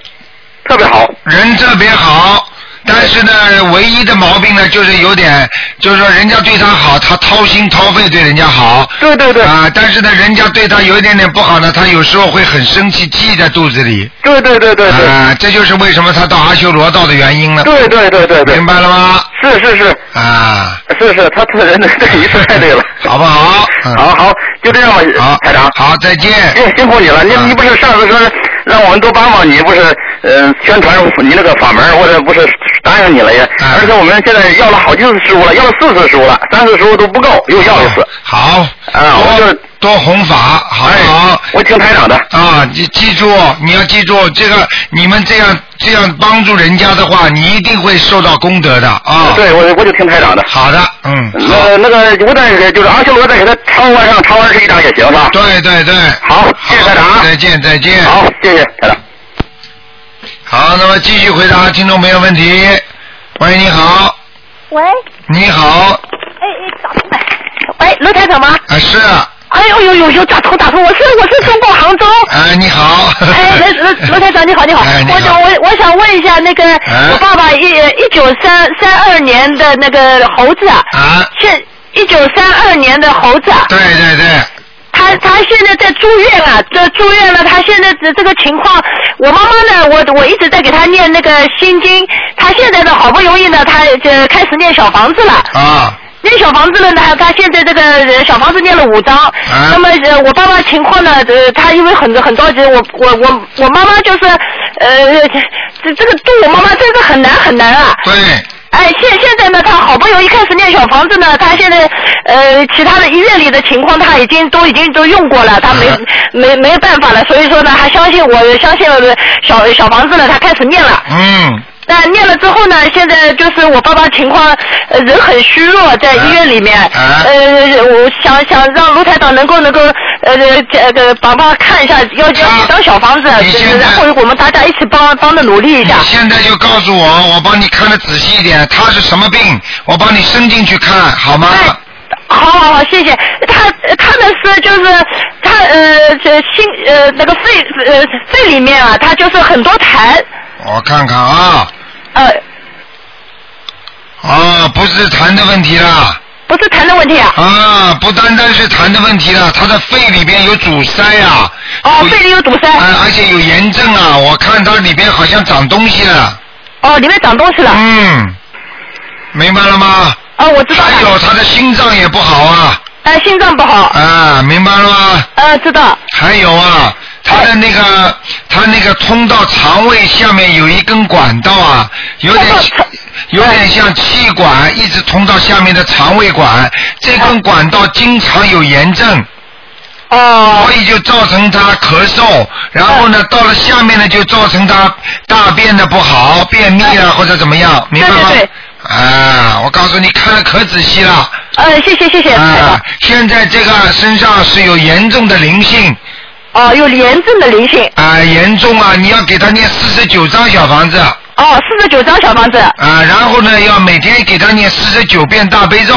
特别好，人特别好，但是呢，唯一的毛病呢，就是有点，就是说人家对他好，他掏心掏肺对人家好。对对对，啊，但是呢，人家对他有一点点不好呢，他有时候会很生气，记在肚子里。对对对对对，啊，这就是为什么他到阿修罗道的原因了。对对对对对明，白了吗？是是是。啊，是是，他他人这一次太对了，好不好？嗯好好，就这样吧，好，台长。好，再见。辛辛苦你了，你啊你不是上次说让我们多帮帮你，不是呃宣传你那个法门，我这不是答应你了也，啊而且我们现在要了好几次师傅了，要了四次师傅了，三次师傅都不够，又要一次。好，啊我多就多弘法，好不好哎？，我听台长的。啊，你记住，你要记住，这个你们这样这样帮助人家的话，你一定会受到功德的啊。，对，我我就听台长的。好的，嗯，好，那那个我再给就是阿修罗再给他超完上超二十一张也行是吧？对对对，好，谢谢台长啊。再见再见。好，谢谢台长。好，那么继续回答听众朋友问题。喂，你好，喂，你好，哎哎，打通了。喂，卢台长吗？啊是，哎呦呦呦呦，打通打通，我是我是中国杭州。哎你好。哎，卢卢 卢台长你好你好，哎你好。我想我我想问一下那个、哎我爸爸一一九三三二年的那个猴子啊，啊，是一九三二年的猴子啊，对对对，他他现在在住院了，这住院了，他现在这这个情况，我妈妈呢，我我一直在给他念那个心经，他现在呢好不容易呢，他就开始念小房子了。啊，念小房子了呢，他现在这个呃小房子念了五张。啊那么呃，我爸爸情况呢，呃，他因为很很着急，我我我我妈妈就是呃，这这个度我妈妈真是很难很难啊。对，哎，现现在呢，他好不容易开始念小房子呢，他现在呃，其他的医院里的情况他已经都已经都用过了，他没、啊没没有办法了，所以说呢，他相信我相信了小小房子呢，他开始念了。嗯，那念了之后呢，现在就是我爸爸情况，呃，人很虚弱，在医院里面。啊呃，我想想让卢台长能够能够呃这个帮帮看一下，要要几张小房子，然后我们大家一起帮帮着努力一下你下。现在就告诉我，我帮你看的仔细一点，他是什么病，我帮你伸进去看，好吗？哎好好好，谢谢。他他的是就是他呃这心呃那个肺呃肺里面啊，他就是很多痰。我看看啊，呃，啊，不是痰的问题啦。不是痰的问题啊。啊，不单单是痰的问题了，他的肺里边有阻塞啊。哦，肺里有堵塞。啊，而且有炎症啊，我看它里边好像长东西了。哦，里面长东西了。嗯，明白了吗？哦，我知道了。还有他的心脏也不好啊。哎，心脏不好。啊，明白了吗？呃，知道。还有啊，他的那个，他那个通到肠胃下面有一根管道啊，有点有点像气管，一直通到下面的肠胃管，这根管道经常有炎症。哦。所以就造成他咳嗽，然后呢，到了下面呢，就造成他大便的不好，便秘啊或者怎么样，明白吗？对对对。啊，我告诉你，看的可仔细了。呃，谢谢谢谢。啊，现在这个身上是有严重的灵性。哦，有炎症的灵性。啊，严重啊！你要给他念四十九张小房子。哦，四十九张小房子。啊，然后呢，要每天给他念四十九遍大悲咒。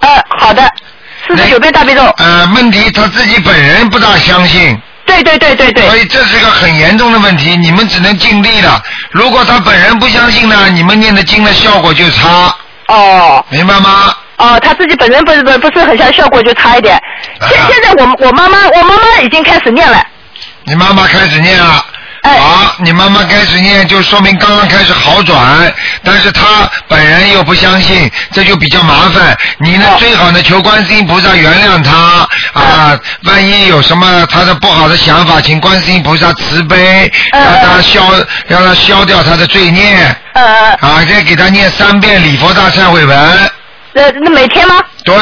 呃，好的，四十九遍大悲咒。呃，问题他自己本人不大相信。对对对对对。所以这是个很严重的问题，你们只能尽力了。如果他本人不相信呢，你们念的经的效果就差。哦。明白吗？哦，他自己本人不是不不是很像，效果就差一点。现现在我我妈妈我妈妈已经开始念了。你妈妈开始念了。好，你妈妈开始念，就说明刚刚开始好转，但是她本人又不相信，这就比较麻烦。你呢，最好呢求观世音菩萨原谅她啊，万一有什么她的不好的想法，请观世音菩萨慈悲，让她消，让她消掉她的罪孽。呃。啊，再给她念三遍礼佛大忏悔文。呃，那每天吗？对。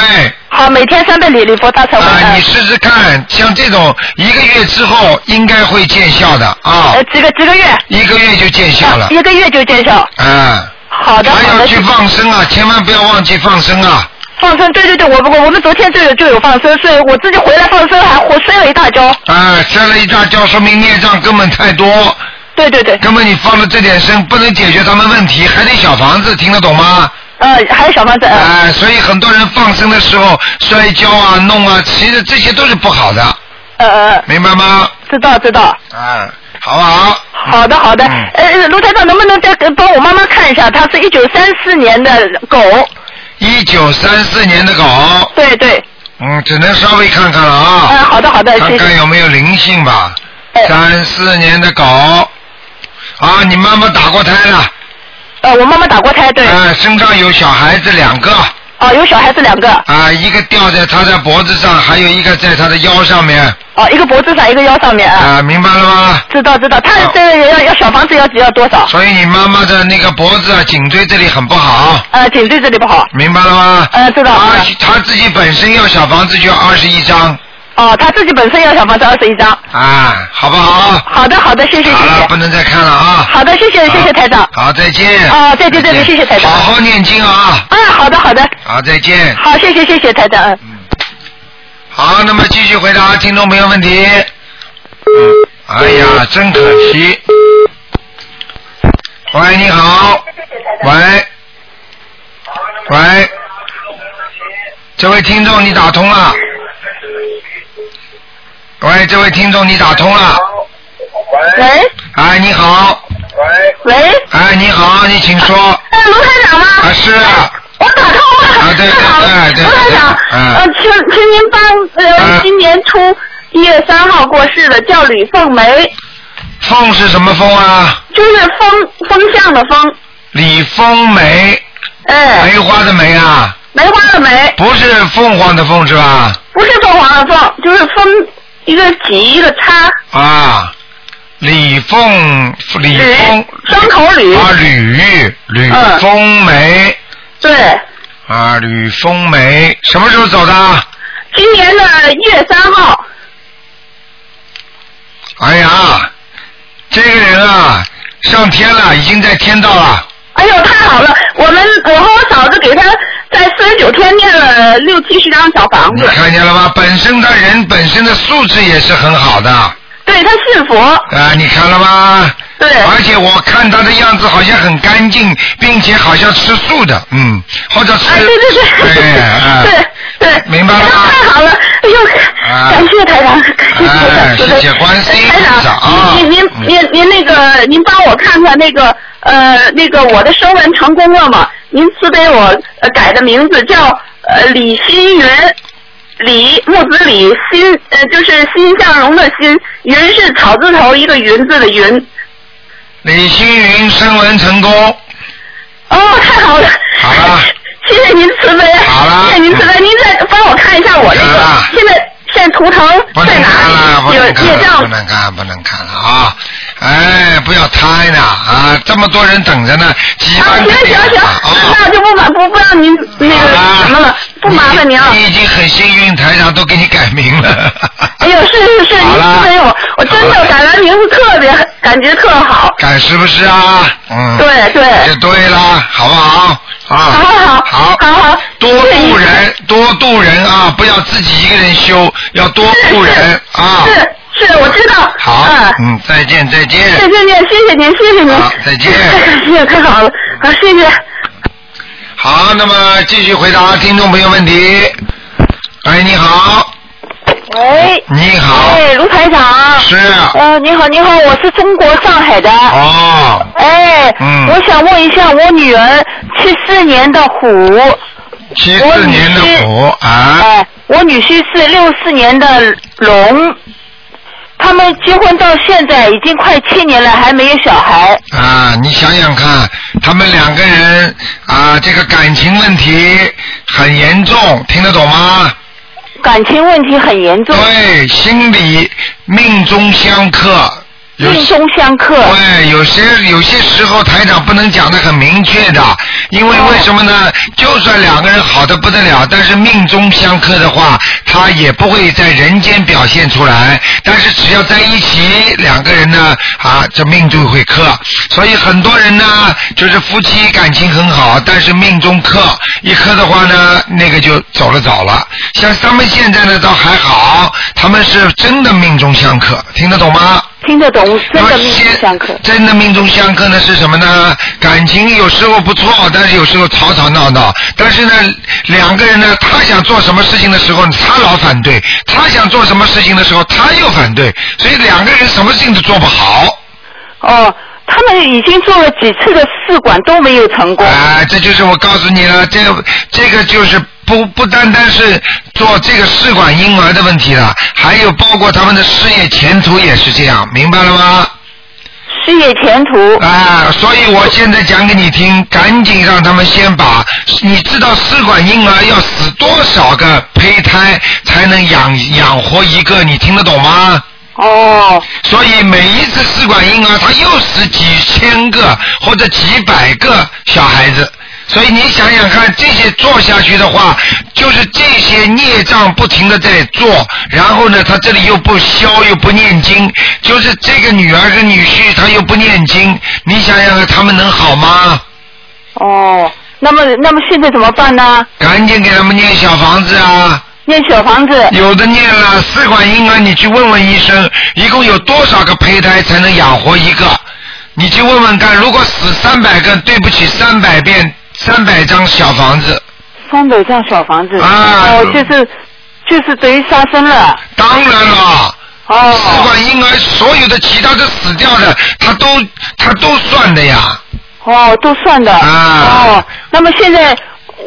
好，每天三遍礼礼佛大忏悔文。啊，你试试看，像这种一个月之后应该会见效的啊。呃，几个几个月？一个月就见效了。一个月就见效。嗯。好的，还要去放生啊，千万不要忘记放生啊。放生，对对对，我我我们昨天就有就有放生，所以我自己回来放生还活摔了一大跤。啊，摔了一大跤，说明孽障根本太多。对对对。根本你放了这点生，不能解决他们问题，还得小房子，听得懂吗？呃，还有小房子。哎，所以很多人放生的时候摔跤啊、弄啊，其实这些都是不好的。呃呃。明白吗？知道知道。啊，好不好？好的好的，呃，卢台长能不能再给帮我妈妈看一下？她是一九三四年的狗。一九三四年的狗。对对。嗯，只能稍微看看了啊。嗯，好的好的。看看有没有灵性吧。三四年的狗，啊，你妈妈打过胎了。呃，我妈妈打过胎，对。啊，身上有小孩子两个。哦，有小孩子两个。啊，一个吊在她的脖子上，还有一个在她的腰上面。哦，一个脖子上，一个腰上面啊。啊，明白了吗？知道知道，她这要要小房子要要多少？所以你妈妈的那个脖子啊，颈椎这里很不好。呃，颈椎这里不好。明白了吗？呃，知道。她她自己本身要小房子就要二十一张。哦，他自己本身要小房子二十一张。啊，好不好？好的，好的，谢谢，谢谢。好了，不能再看了啊。好的，谢谢，谢谢台长。好，再见。哦，再见，再见，谢谢台长。好好念经啊。啊，好的，好的。好，再见。好，谢谢，谢谢台长。嗯。好，那么继续回答听众朋友问题。嗯，哎呀，真可惜。喂，你好。喂。喂。这位听众，你打通了。喂，这位听众，你打通了。喂。哎，你好。喂。喂。哎，你好，你请说。哎，卢台长吗？啊，是。我打通了。啊，对对对对。卢台长，呃，请请您帮呃，今年初一月三号过世的叫吕凤梅。凤是什么凤啊？就是风风向的风。李凤梅。哎。梅花的梅啊。梅花的梅。不是凤凰的凤是吧？不是凤凰的凤，就是风。一个几一个叉啊，李凤李凤双口吕啊吕吕凤梅对啊吕凤梅什么时候走的？今年的一月三号。哎呀，这个人啊上天了，已经在天道了。哎呦，太好了！我们我和我嫂子给他在四十九天念了六七十张小房子。你看见了吗？本身他人本身的素质也是很好的。对他信佛。啊，你看了吗？对而且我看他的样子好像很干净，并且好像吃素的，嗯，或者吃。哎，对对 对，对啊对对，明白了吗太好了，哎呦，啊感谢台长，感谢台哎长，谢谢关心台长，您您嗯您您那个，您帮我看看那个呃那个我的声纹成功了吗？您慈悲我呃改的名字叫呃李新云。李木子李心呃就是欣向荣的欣，云是草字头一个云字的云。李新云声纹成功，哦，太好了！好了 谢谢您慈悲，好了谢谢您慈悲。您再帮我看一下我这个现在现在图腾不能在哪看了，不里？有能看了，不。能看，不能看了啊！哎，不要猜呢啊！这么多人等着呢，几啊，行万个行行，啊！那我就不麻不不让您那个好什么了，不麻烦您了你。已经很幸运，台上都给你改名了。哎呦，是是是，您好了慈悲我，我真的改完名字特别感觉特好。改是不是啊？嗯。对对就对了，好不好？啊。好好好好。好好多度人，多度人啊！不要自己一个人修，要多是度人啊。是是，我知道。好嗯，嗯，再见，再见。谢谢您，谢谢您，谢谢您。好再见太感谢，太好了，好，谢谢。好，那么继续回答听众朋友问题。哎，你好，喂，你好，哎，卢台长。是呃，你好，你好，我是中国上海的。哦，哎，嗯我想问一下，我女儿七四年的虎，七四年的虎啊，哎，我女婿是六四年的龙，他们结婚到现在已经快七年了，还没有小孩。啊，你想想看，他们两个人啊，这个感情问题很严重，听得懂吗？感情问题很严重，对，心理命中相克。有命中相克。对，有些有些时候台长不能讲的很明确的，因为为什么呢？就算两个人好的不得了，但是命中相克的话，他也不会在人间表现出来。但是只要在一起，两个人呢，啊，这命就会克。所以很多人呢，就是夫妻感情很好，但是命中克，一克的话呢，那个就走了早了。像他们现在呢，倒还好，他们是真的命中相克，听得懂吗？听得懂，真的命中相克。真的命中相克呢是什么呢？感情有时候不错，但是有时候吵吵闹闹。但是呢，两个人呢，他想做什么事情的时候，他老反对；他想做什么事情的时候，他又反对。所以两个人什么事情都做不好。哦，他们已经做了几次的试管都没有成功。啊，这就是我告诉你了，这个这个就是不不单单是做这个试管婴儿的问题了，还有包括他们的事业前途也是这样，明白了吗？事业前途。啊，所以我现在讲给你听，赶紧让他们先把，你知道试管婴儿要死多少个胚胎才能养养活一个，你听得懂吗？哦，所以每一次试管婴儿，他又死几千个或者几百个小孩子。所以你想想看，这些做下去的话，就是这些孽障不停的在做，然后呢，他这里又不消又不念经，就是这个女儿跟女婿他又不念经，你想想看，他们能好吗？哦，那么那么现在怎么办呢？赶紧给他们念小房子啊！念小房子。有的念了，试管婴儿你去问问医生，一共有多少个胚胎才能养活一个？你去问问看，如果死三百个，对不起，三百遍，三百张小房子。三百张小房子。啊哦，就是就是等于杀生了。当然了，哦试哦。管婴儿所有的其他的死掉的，他都他都算的呀。哦，都算的。啊哦，那么现在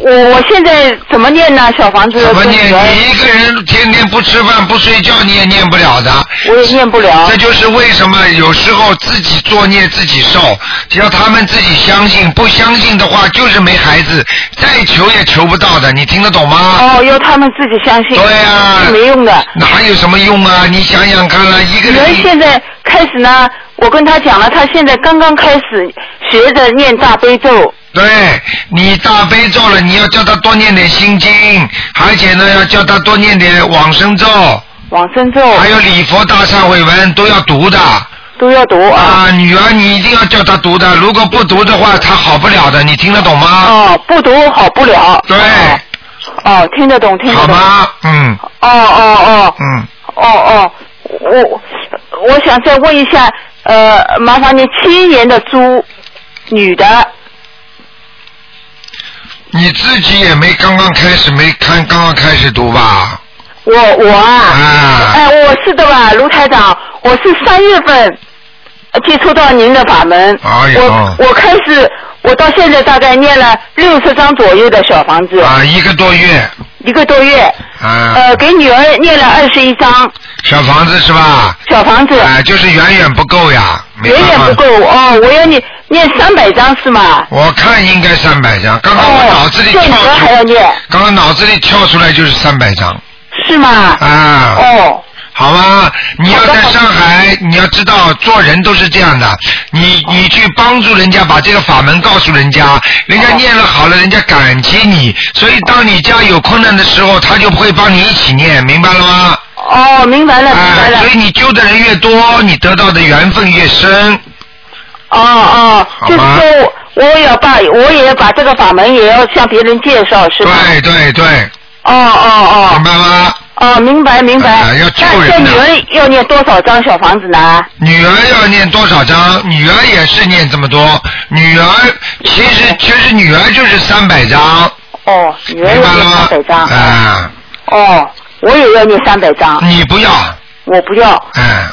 我我现在怎么念呢？小房子怎么念？你一个人天天不吃饭不睡觉，你也念不了的。我也念不了这。就是为什么有时候自己作孽自己受，只要他们自己相信，不相信的话就是没孩子，再求也求不到的，你听得懂吗？哦，要他们自己相信。对呀是没用的。哪有什么用啊？你想想看啊，一个人现在开始呢，我跟他讲了，他现在刚刚开始学着念大悲咒。对你大悲咒了，你要叫他多念点心经，而且呢要叫他多念点往生咒，往生咒还有礼佛大忏悔文都要读的。都要读啊。啊，女儿你一定要叫她读的，如果不读的话，她好不了的，你听得懂吗？哦，不读好不了。对，哦，哦听得懂，听得懂。好吗？嗯哦哦哦嗯，哦哦，我我想再问一下，呃，麻烦你七一年的猪，女的，你自己也没刚刚开始没看刚刚开始读吧？我我啊，啊哎，我是的吧，卢台长，我是三月份呃接触到您的法门，哎呦我我开始，我到现在大概念了六十张左右的小房子，啊，一个多月一个多月，啊，呃，给女儿念了二十一张小房子是吧？小房子，啊，就是远远不够呀，没远办法远不够哦，我要念念三百张是吗？我看应该三百张，刚刚我脑子里跳出，念刚刚脑子里跳出来就是三百张是吗？啊。哦，好吧，你要在上海，你要知道做人都是这样的，你你去帮助人家把这个法门告诉人家，人家念了好了，人家感激你，所以当你家有困难的时候，他就会帮你一起念，明白了吗？哦，明白了，明白啊，了所。以你救的人越多，你得到的缘分越深。哦哦，就是说我我也要把我也要把这个法门也要向别人介绍，是吧？对对对，哦哦哦明白吗？哦，哦，明白明白。啊要救人的那这女儿要念多少张小房子呢？女儿要念多少张？女儿也是念这么多。女儿其实其实女儿就是三百张，哦，女儿要念三百？张。啊，哦，我也要念三百张，你不要，我不要，哎，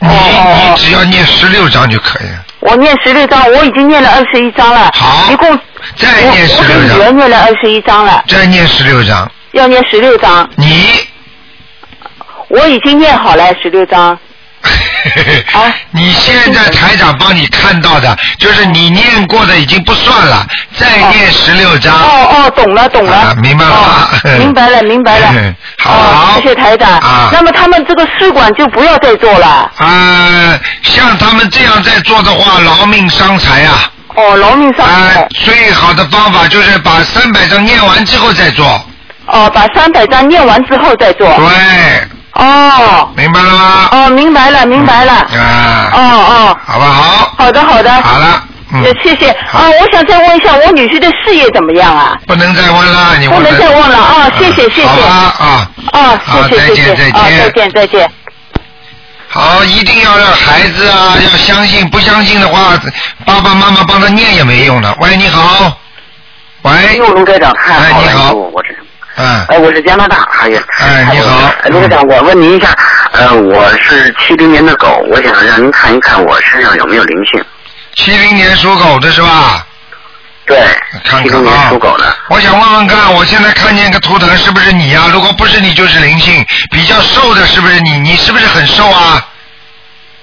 你你只要念十六张就可以了。我念十六章，我已经念了二十一章了。好一共再念我我给16张女儿念了二十一章了，再念十六章，要念十六章，你？我已经念好了十六张。啊 你现在台长帮你看到的，就是你念过的已经不算了，再念十六章。哦哦，懂了懂了，啊明白了 明白了明白了嗯。好哦，谢谢台长。啊那么他们这个试管就不要再做了。啊，像他们这样在做的话，劳命伤财啊！哦，劳命伤啊财。，最好的方法就是把三百章念完之后再做。哦，把三百张念完之后再做。对，哦明白了吗？哦，明白了明白了。啊，哦哦，好不好？好的好的。好了，嗯呃，谢谢啊！我想再问一下，我女婿的事业怎么样啊？不能再问了，你问不能再问了啊！谢谢谢谢。啊，啊，好谢谢谢谢再见再啊，再见。再见。好，一定要让孩子啊，要相信，不相信的话，爸爸妈妈帮他念也没用的。喂，你好，喂，哟，卢台长太好了，哎你好我我是，嗯，哎，我是加拿大，哎呀，哎你好哎卢台长，我问您一下，呃，我是七零年的狗，我想让您看一看我身上有没有灵性。七零年属狗的是吧？对，看看啊属狗的。我想问问看，我现在看见个图腾是不是你呀、如果不是你，就是灵性。比较瘦的是不是你？你是不是很瘦啊？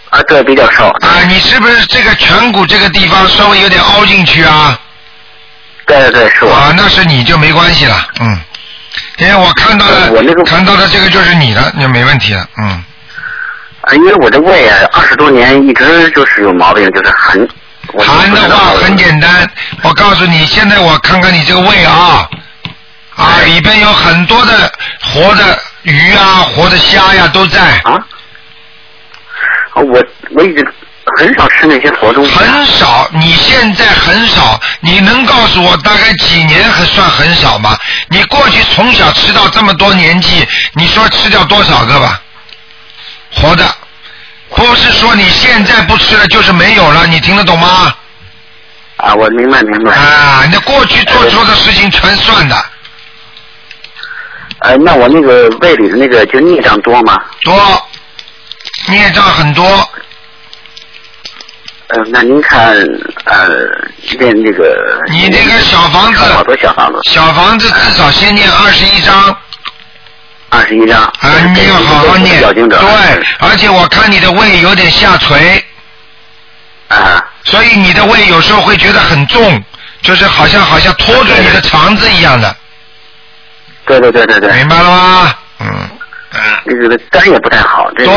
啊，对，比较瘦。啊，你是不是这个颧骨这个地方稍微有点凹进去啊？对对对，是我。啊，那是你就没关系了，嗯。因为我看到的，我那个看到的这个就是你的，那没问题了，嗯。啊，因为我这胃啊，二十多年一直就是有毛病，就是寒。寒的话很简单，我告诉你，现在我看看你这个胃啊，啊，哎里边有很多的活的鱼啊、活的虾呀都在，啊。啊我我一直很少吃那些活东西。很少。你现在很少，你能告诉我大概几年还算很少吗？你过去从小吃到这么多年纪，你说吃掉多少个吧？活的，不是说你现在不吃了就是没有了，你听得懂吗？啊，我明白明白。啊，那过去做错的事情全算的，呃，那我那个胃里的那个就孽障多吗？多，孽障很多，呃，那您看，呃，练这个。你这个小房子好多小房子，小房子至少先念二十一章二十一张。啊，你要好好念。对，而且我看你的胃有点下垂，啊，所以你的胃有时候会觉得很重，就是好像好像拖住你的肠子一样的，对对对对对。明白了吗？嗯，嗯，这个肝也不太好。这对，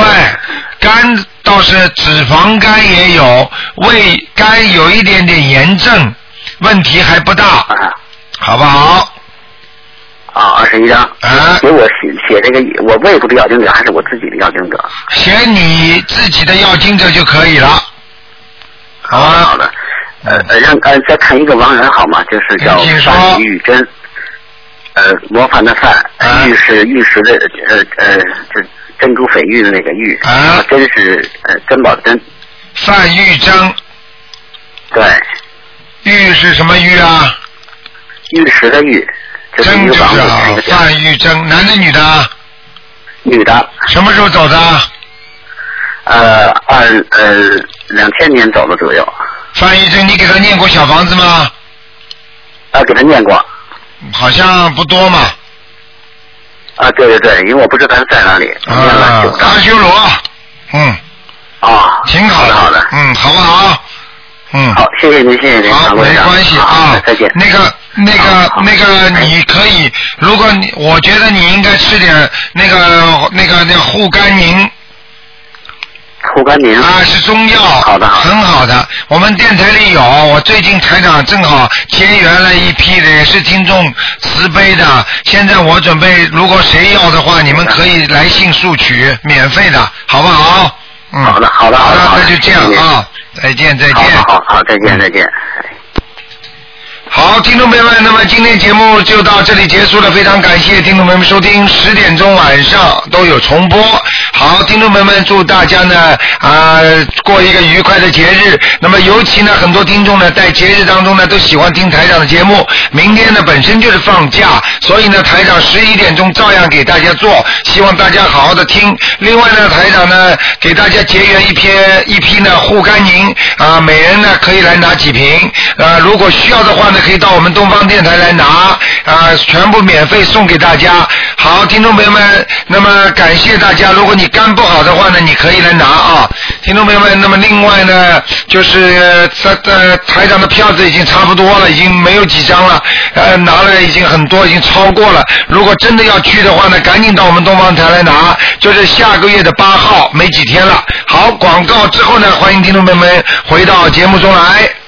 肝倒是脂肪肝也有，胃肝有一点点炎症，问题还不大，啊好不好？啊，二十一张。啊给我写写这个，我胃部的要经者还是我自己的要经者？写你自己的要经者就可以了，好好？的。呃呃，让呃再看一个亡人好吗？就是叫范玉珍，呃，模范的范啊，玉是玉石的呃呃，这珍珠翡玉的那个玉，啊然后珍是呃珍宝的珍，范玉珍，对，玉是什么玉啊？玉石的玉，珍就是一个房子好一个，家范玉珍，男的女的啊？女的，什么时候走的？呃，二呃两千年走的左右，范玉珍，你给他念过小房子吗？啊，给他念过，好像不多嘛。啊，对对对，因为我不知道他在哪里，啊阿，修罗，嗯，啊，挺好的，好的，嗯，好不好？嗯，好，谢谢您，谢谢您，好，没关系。好啊。再见。那个、那个那个，你可以，如果你，我觉得你应该吃点那个、那个、那个护肝宁护肝宁啊，是中药，好的很好的。我们电台里有，我最近台长正好结缘了一批的，也是听众慈悲的。现在我准备，如果谁要的话，你们可以来信速取，免费的，好不好？嗯，好的好的好好的那就这样啊，再见再见。好好好，再见再见。好，听众朋友们，那么今天节目就到这里结束了，非常感谢听众朋友们收听，十点钟晚上都有重播。好，听众朋友们，祝大家呢啊、过一个愉快的节日。那么尤其呢，很多听众呢在节日当中呢都喜欢听台长的节目。明天呢本身就是放假，所以呢台长十一点钟照样给大家做，希望大家好好的听。另外呢，台长呢给大家结缘一篇一批呢护肝宁啊，每人呢可以来拿几瓶啊，如果需要的话呢，可以到我们东方电台来拿啊，全部免费送给大家。好，听众朋友们，那么感谢大家。如果你肝不好的话呢，你可以来拿啊，听众朋友们。那么另外呢，就是呃呃台长的票子已经差不多了，已经没有几张了，呃拿了已经很多，已经超过了。如果真的要去的话呢，赶紧到我们东方台来拿，就是下个月的八号，没几天了。好，广告之后呢，欢迎听众朋友们回到节目中来。